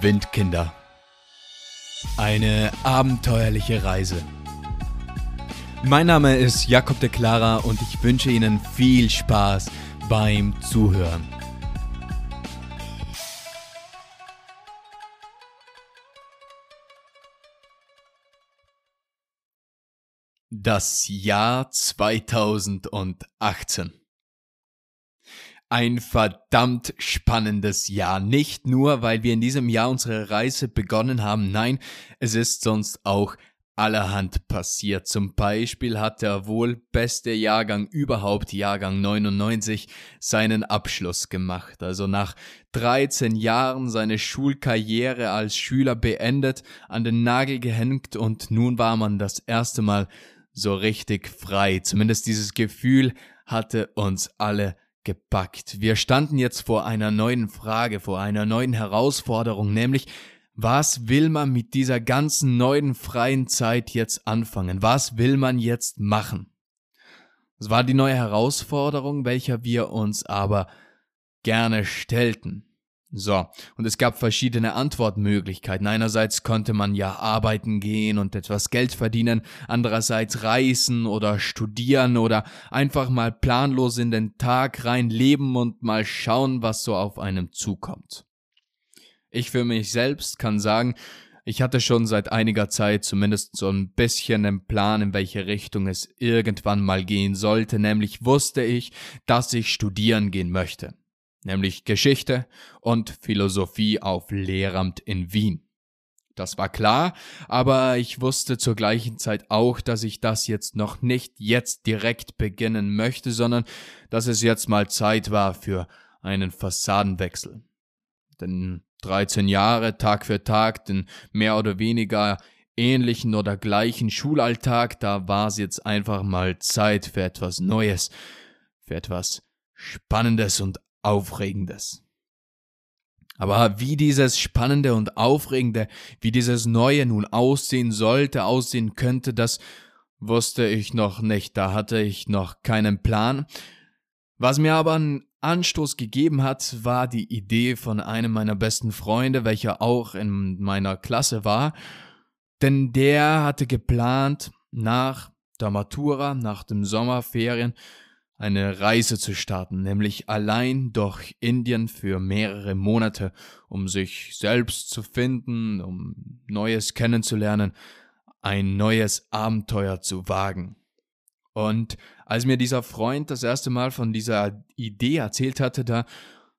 Windkinder. Eine abenteuerliche Reise. Mein Name ist Jakob de Clara und ich wünsche Ihnen viel Spaß beim Zuhören. Das Jahr 2018 ein verdammt spannendes Jahr. Nicht nur, weil wir in diesem Jahr unsere Reise begonnen haben, nein, es ist sonst auch allerhand passiert. Zum Beispiel hat der wohl beste Jahrgang überhaupt, Jahrgang 99, seinen Abschluss gemacht. Also nach 13 Jahren seine Schulkarriere als Schüler beendet, an den Nagel gehängt und nun war man das erste Mal so richtig frei. Zumindest dieses Gefühl hatte uns alle gepackt. Wir standen jetzt vor einer neuen Frage, vor einer neuen Herausforderung, nämlich was will man mit dieser ganzen neuen freien Zeit jetzt anfangen? Was will man jetzt machen? Das war die neue Herausforderung, welcher wir uns aber gerne stellten. So, und es gab verschiedene Antwortmöglichkeiten. Einerseits konnte man ja arbeiten gehen und etwas Geld verdienen, andererseits reisen oder studieren oder einfach mal planlos in den Tag rein leben und mal schauen, was so auf einem zukommt. Ich für mich selbst kann sagen, ich hatte schon seit einiger Zeit zumindest so ein bisschen einen Plan, in welche Richtung es irgendwann mal gehen sollte, nämlich wusste ich, dass ich studieren gehen möchte nämlich Geschichte und Philosophie auf Lehramt in Wien. Das war klar, aber ich wusste zur gleichen Zeit auch, dass ich das jetzt noch nicht jetzt direkt beginnen möchte, sondern dass es jetzt mal Zeit war für einen Fassadenwechsel. Denn 13 Jahre Tag für Tag, den mehr oder weniger ähnlichen oder gleichen Schulalltag, da war es jetzt einfach mal Zeit für etwas Neues, für etwas Spannendes und Aufregendes. Aber wie dieses Spannende und Aufregende, wie dieses Neue nun aussehen sollte, aussehen könnte, das wusste ich noch nicht, da hatte ich noch keinen Plan. Was mir aber einen Anstoß gegeben hat, war die Idee von einem meiner besten Freunde, welcher auch in meiner Klasse war, denn der hatte geplant, nach der Matura, nach dem Sommerferien, eine Reise zu starten, nämlich allein durch Indien für mehrere Monate, um sich selbst zu finden, um Neues kennenzulernen, ein neues Abenteuer zu wagen. Und als mir dieser Freund das erste Mal von dieser Idee erzählt hatte, da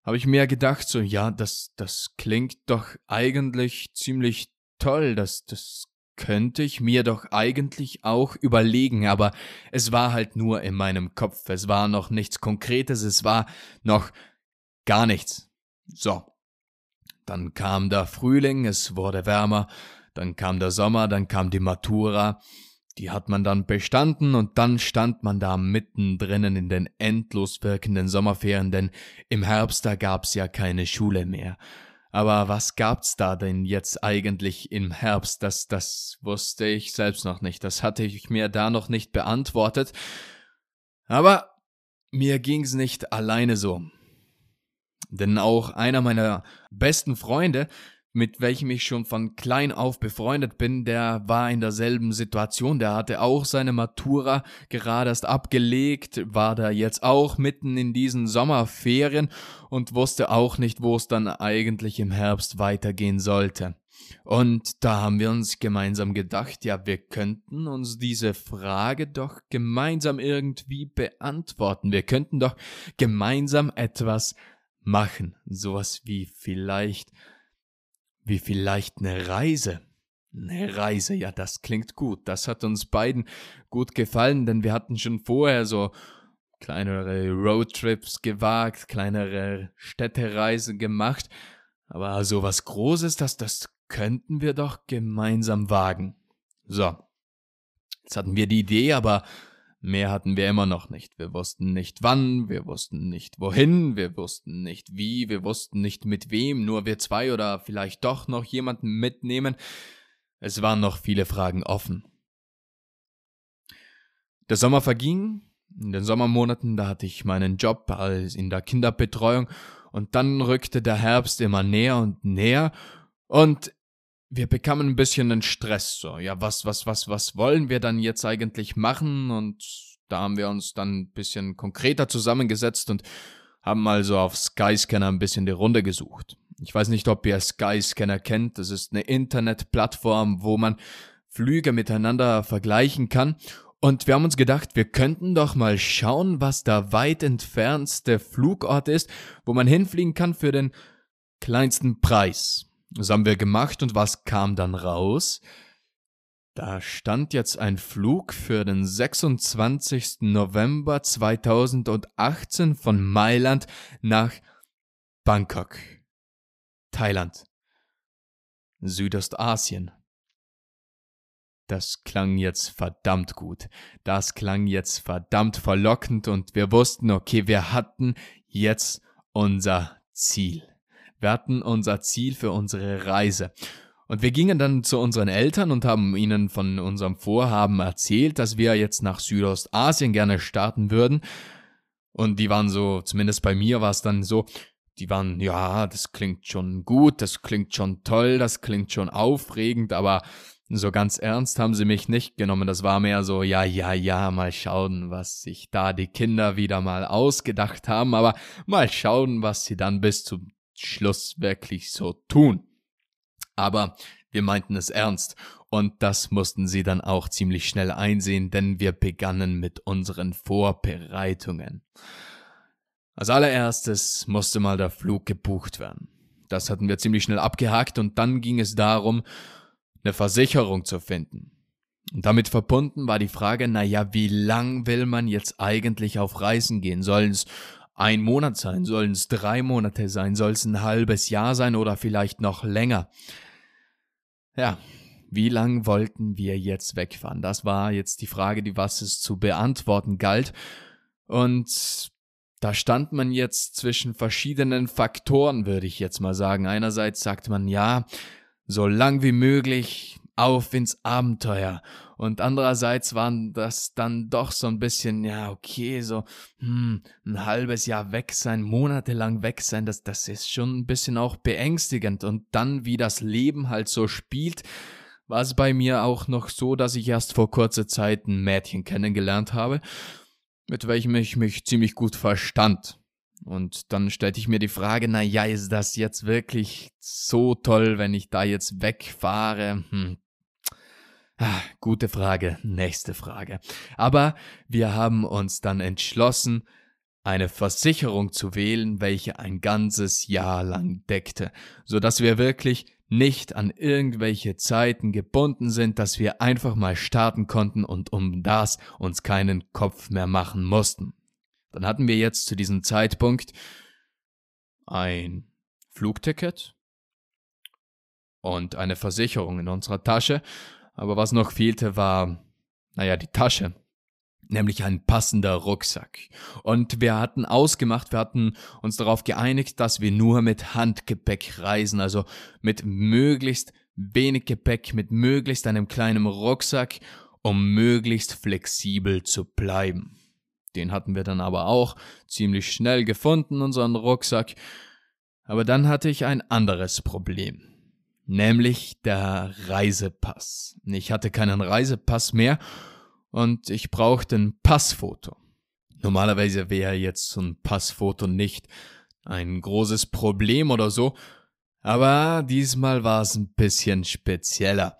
habe ich mir gedacht, so, ja, das, das klingt doch eigentlich ziemlich toll, das, das könnte ich mir doch eigentlich auch überlegen, aber es war halt nur in meinem Kopf, es war noch nichts Konkretes, es war noch gar nichts. So. Dann kam der Frühling, es wurde wärmer, dann kam der Sommer, dann kam die Matura, die hat man dann bestanden und dann stand man da mittendrin in den endlos wirkenden Sommerferien, denn im Herbst da gab's ja keine Schule mehr. Aber was gab's da denn jetzt eigentlich im Herbst? Das, das wusste ich selbst noch nicht. Das hatte ich mir da noch nicht beantwortet. Aber mir ging's nicht alleine so. Denn auch einer meiner besten Freunde, mit welchem ich schon von klein auf befreundet bin, der war in derselben Situation. Der hatte auch seine Matura gerade erst abgelegt, war da jetzt auch mitten in diesen Sommerferien und wusste auch nicht, wo es dann eigentlich im Herbst weitergehen sollte. Und da haben wir uns gemeinsam gedacht, ja, wir könnten uns diese Frage doch gemeinsam irgendwie beantworten. Wir könnten doch gemeinsam etwas machen. Sowas wie vielleicht wie vielleicht eine Reise. Eine Reise, ja, das klingt gut. Das hat uns beiden gut gefallen, denn wir hatten schon vorher so kleinere Roadtrips gewagt, kleinere Städtereisen gemacht. Aber so was Großes, das, das könnten wir doch gemeinsam wagen. So. Jetzt hatten wir die Idee, aber Mehr hatten wir immer noch nicht. Wir wussten nicht wann, wir wussten nicht wohin, wir wussten nicht wie, wir wussten nicht mit wem, nur wir zwei oder vielleicht doch noch jemanden mitnehmen. Es waren noch viele Fragen offen. Der Sommer verging. In den Sommermonaten, da hatte ich meinen Job als in der Kinderbetreuung und dann rückte der Herbst immer näher und näher Und wir bekamen ein bisschen den Stress, so, ja, was, was, was, was wollen wir dann jetzt eigentlich machen? Und da haben wir uns dann ein bisschen konkreter zusammengesetzt und haben also auf Skyscanner ein bisschen die Runde gesucht. Ich weiß nicht, ob ihr Skyscanner kennt. Das ist eine Internetplattform, wo man Flüge miteinander vergleichen kann. Und wir haben uns gedacht, wir könnten doch mal schauen, was der weit entfernste Flugort ist, wo man hinfliegen kann für den kleinsten Preis. Das haben wir gemacht und was kam dann raus? Da stand jetzt ein Flug für den 26. November 2018 von Mailand nach Bangkok, Thailand, Südostasien. Das klang jetzt verdammt gut. Das klang jetzt verdammt verlockend und wir wussten, okay, wir hatten jetzt unser Ziel. Wir hatten unser Ziel für unsere Reise. Und wir gingen dann zu unseren Eltern und haben ihnen von unserem Vorhaben erzählt, dass wir jetzt nach Südostasien gerne starten würden. Und die waren so, zumindest bei mir war es dann so, die waren, ja, das klingt schon gut, das klingt schon toll, das klingt schon aufregend, aber so ganz ernst haben sie mich nicht genommen. Das war mehr so, ja, ja, ja, mal schauen, was sich da die Kinder wieder mal ausgedacht haben, aber mal schauen, was sie dann bis zum Schluss wirklich so tun. Aber wir meinten es ernst und das mussten sie dann auch ziemlich schnell einsehen, denn wir begannen mit unseren Vorbereitungen. Als allererstes musste mal der Flug gebucht werden. Das hatten wir ziemlich schnell abgehakt und dann ging es darum, eine Versicherung zu finden. Und damit verbunden war die Frage, naja, wie lang will man jetzt eigentlich auf Reisen gehen? Sollen es ein Monat sein? Sollen es drei Monate sein? Soll es ein halbes Jahr sein oder vielleicht noch länger? Ja, wie lang wollten wir jetzt wegfahren? Das war jetzt die Frage, die was es zu beantworten galt. Und da stand man jetzt zwischen verschiedenen Faktoren, würde ich jetzt mal sagen. Einerseits sagt man, ja, so lang wie möglich auf ins Abenteuer. Und andererseits waren das dann doch so ein bisschen, ja, okay, so hm, ein halbes Jahr weg sein, monatelang weg sein, das, das ist schon ein bisschen auch beängstigend. Und dann, wie das Leben halt so spielt, war es bei mir auch noch so, dass ich erst vor kurzer Zeit ein Mädchen kennengelernt habe, mit welchem ich mich ziemlich gut verstand. Und dann stellte ich mir die Frage, na ja, ist das jetzt wirklich so toll, wenn ich da jetzt wegfahre? Hm. Ah, gute Frage, nächste Frage. Aber wir haben uns dann entschlossen, eine Versicherung zu wählen, welche ein ganzes Jahr lang deckte, so dass wir wirklich nicht an irgendwelche Zeiten gebunden sind, dass wir einfach mal starten konnten und um das uns keinen Kopf mehr machen mussten. Dann hatten wir jetzt zu diesem Zeitpunkt ein Flugticket und eine Versicherung in unserer Tasche, aber was noch fehlte war, naja, die Tasche, nämlich ein passender Rucksack. Und wir hatten ausgemacht, wir hatten uns darauf geeinigt, dass wir nur mit Handgepäck reisen, also mit möglichst wenig Gepäck, mit möglichst einem kleinen Rucksack, um möglichst flexibel zu bleiben. Den hatten wir dann aber auch ziemlich schnell gefunden, unseren Rucksack. Aber dann hatte ich ein anderes Problem, nämlich der Reisepass. Ich hatte keinen Reisepass mehr und ich brauchte ein Passfoto. Normalerweise wäre jetzt so ein Passfoto nicht ein großes Problem oder so, aber diesmal war es ein bisschen spezieller.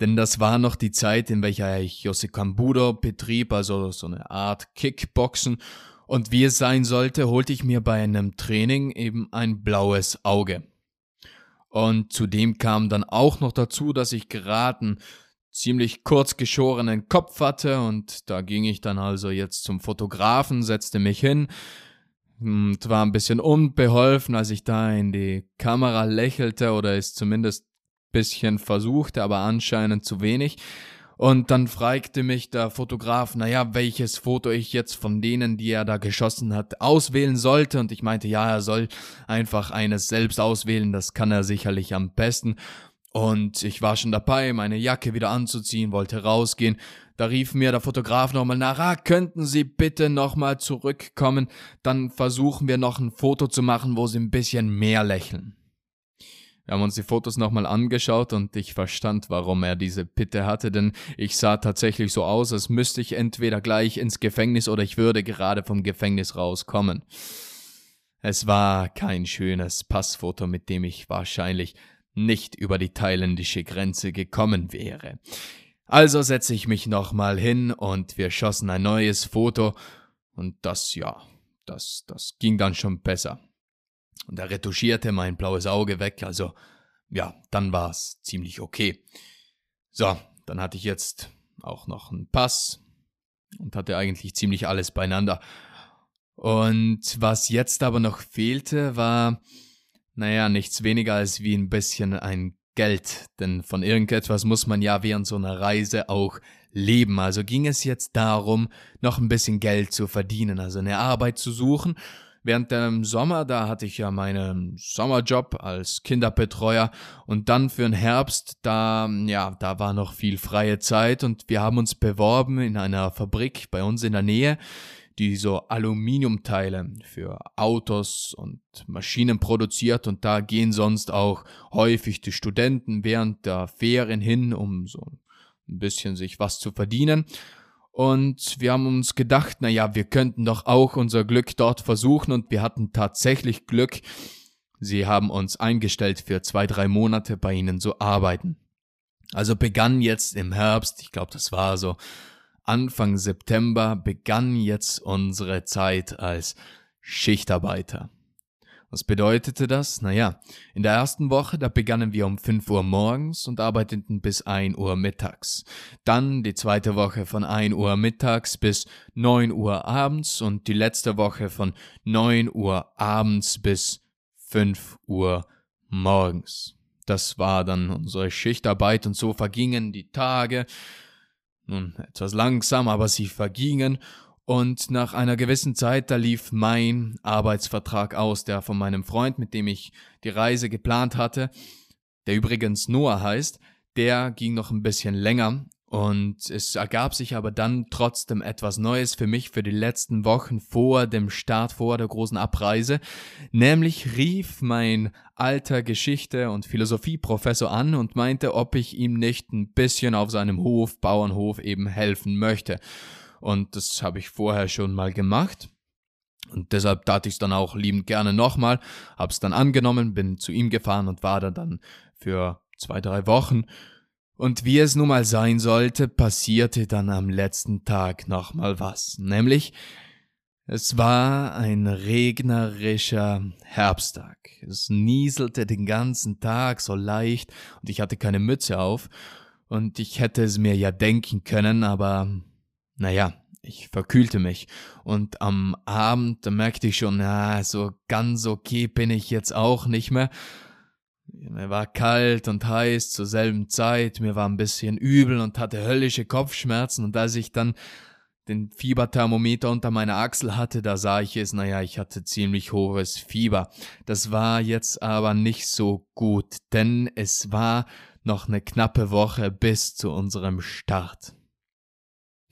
Denn das war noch die Zeit, in welcher ich Yosekambudo betrieb, also so eine Art Kickboxen. Und wie es sein sollte, holte ich mir bei einem Training eben ein blaues Auge. Und zudem kam dann auch noch dazu, dass ich geraten ziemlich kurz geschorenen Kopf hatte und da ging ich dann also jetzt zum Fotografen, setzte mich hin und war ein bisschen unbeholfen, als ich da in die Kamera lächelte oder es zumindest bisschen versucht, aber anscheinend zu wenig. Und dann fragte mich der Fotograf, naja, welches Foto ich jetzt von denen, die er da geschossen hat, auswählen sollte. Und ich meinte, ja, er soll einfach eines selbst auswählen, das kann er sicherlich am besten. Und ich war schon dabei, meine Jacke wieder anzuziehen, wollte rausgehen. Da rief mir der Fotograf nochmal nach, ah, könnten Sie bitte nochmal zurückkommen, dann versuchen wir noch ein Foto zu machen, wo Sie ein bisschen mehr lächeln. Wir haben uns die Fotos nochmal angeschaut und ich verstand, warum er diese Bitte hatte, denn ich sah tatsächlich so aus, als müsste ich entweder gleich ins Gefängnis oder ich würde gerade vom Gefängnis rauskommen. Es war kein schönes Passfoto, mit dem ich wahrscheinlich nicht über die thailändische Grenze gekommen wäre. Also setze ich mich nochmal hin und wir schossen ein neues Foto und das, ja, das, das ging dann schon besser. Und er retuschierte mein blaues Auge weg, also ja, dann war es ziemlich okay. So, dann hatte ich jetzt auch noch einen Pass und hatte eigentlich ziemlich alles beieinander. Und was jetzt aber noch fehlte, war, naja, nichts weniger als wie ein bisschen ein Geld, denn von irgendetwas muss man ja während so einer Reise auch leben. Also ging es jetzt darum, noch ein bisschen Geld zu verdienen, also eine Arbeit zu suchen Während dem Sommer, da hatte ich ja meinen Sommerjob als Kinderbetreuer. Und dann für den Herbst, da, ja, da war noch viel freie Zeit. Und wir haben uns beworben in einer Fabrik bei uns in der Nähe, die so Aluminiumteile für Autos und Maschinen produziert. Und da gehen sonst auch häufig die Studenten während der Ferien hin, um so ein bisschen sich was zu verdienen. Und wir haben uns gedacht, na ja, wir könnten doch auch unser Glück dort versuchen und wir hatten tatsächlich Glück. Sie haben uns eingestellt für zwei, drei Monate bei ihnen zu arbeiten. Also begann jetzt im Herbst, ich glaube, das war so Anfang September, begann jetzt unsere Zeit als Schichtarbeiter. Was bedeutete das? Naja, in der ersten Woche, da begannen wir um 5 Uhr morgens und arbeiteten bis 1 Uhr mittags. Dann die zweite Woche von 1 Uhr mittags bis 9 Uhr abends und die letzte Woche von 9 Uhr abends bis 5 Uhr morgens. Das war dann unsere Schichtarbeit und so vergingen die Tage. Nun etwas langsam, aber sie vergingen und nach einer gewissen Zeit, da lief mein Arbeitsvertrag aus, der von meinem Freund, mit dem ich die Reise geplant hatte, der übrigens Noah heißt, der ging noch ein bisschen länger und es ergab sich aber dann trotzdem etwas Neues für mich für die letzten Wochen vor dem Start, vor der großen Abreise. Nämlich rief mein alter Geschichte- und Philosophieprofessor an und meinte, ob ich ihm nicht ein bisschen auf seinem Hof, Bauernhof eben helfen möchte. Und das habe ich vorher schon mal gemacht. Und deshalb tat ich es dann auch liebend gerne nochmal, habe es dann angenommen, bin zu ihm gefahren und war da dann für zwei, drei Wochen. Und wie es nun mal sein sollte, passierte dann am letzten Tag nochmal was. Nämlich, es war ein regnerischer Herbsttag. Es nieselte den ganzen Tag so leicht und ich hatte keine Mütze auf. Und ich hätte es mir ja denken können, aber naja, ich verkühlte mich. Und am Abend, da merkte ich schon, na, so ganz okay bin ich jetzt auch nicht mehr. Mir war kalt und heiß zur selben Zeit, mir war ein bisschen übel und hatte höllische Kopfschmerzen und als ich dann den Fieberthermometer unter meiner Achsel hatte, da sah ich es, naja, ich hatte ziemlich hohes Fieber. Das war jetzt aber nicht so gut, denn es war noch eine knappe Woche bis zu unserem Start.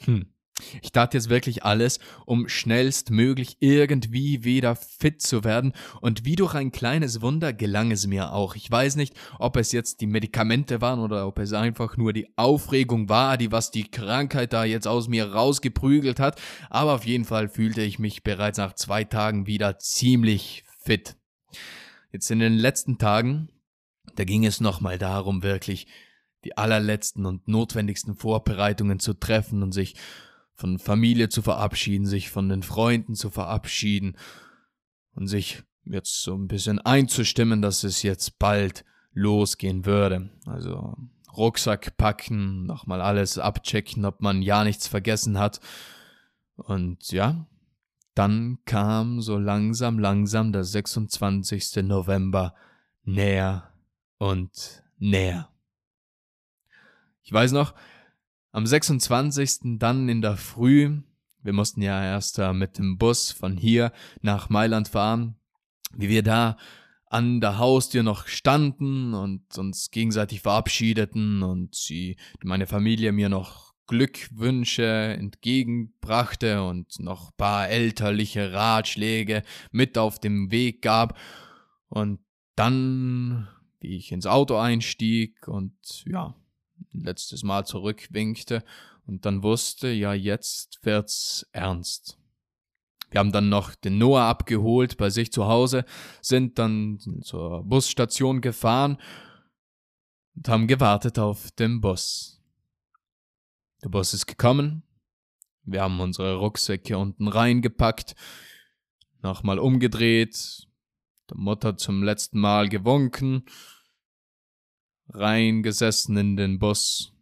Hm. Ich tat jetzt wirklich alles, um schnellstmöglich irgendwie wieder fit zu werden, und wie durch ein kleines Wunder gelang es mir auch. Ich weiß nicht, ob es jetzt die Medikamente waren oder ob es einfach nur die Aufregung war, die was die Krankheit da jetzt aus mir rausgeprügelt hat, aber auf jeden Fall fühlte ich mich bereits nach zwei Tagen wieder ziemlich fit. Jetzt in den letzten Tagen, da ging es nochmal darum, wirklich die allerletzten und notwendigsten Vorbereitungen zu treffen und sich von Familie zu verabschieden, sich von den Freunden zu verabschieden und sich jetzt so ein bisschen einzustimmen, dass es jetzt bald losgehen würde. Also Rucksack packen, nochmal alles abchecken, ob man ja nichts vergessen hat. Und ja, dann kam so langsam, langsam der 26. November näher und näher. Ich weiß noch, am 26. dann in der Früh, wir mussten ja erst äh, mit dem Bus von hier nach Mailand fahren, wie wir da an der Haustür noch standen und uns gegenseitig verabschiedeten und sie, meine Familie mir noch Glückwünsche entgegenbrachte und noch paar elterliche Ratschläge mit auf dem Weg gab. Und dann wie ich ins Auto einstieg und ja, letztes Mal zurückwinkte und dann wusste, ja, jetzt wird's ernst. Wir haben dann noch den Noah abgeholt bei sich zu Hause, sind dann zur Busstation gefahren und haben gewartet auf den Bus. Der Bus ist gekommen. Wir haben unsere Rucksäcke unten reingepackt, nochmal umgedreht, der Mutter zum letzten Mal gewunken, reingesessen in den Bus.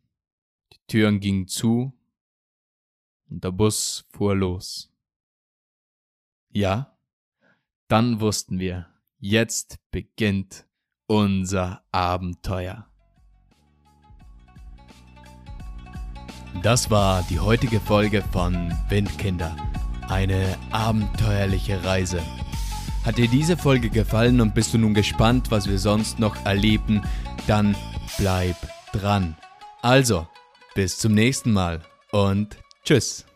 Die Türen gingen zu und der Bus fuhr los. Ja, dann wussten wir, jetzt beginnt unser Abenteuer. Das war die heutige Folge von Windkinder. Eine abenteuerliche Reise. Hat dir diese Folge gefallen und bist du nun gespannt, was wir sonst noch erleben, dann bleib dran. Also, bis zum nächsten Mal und tschüss.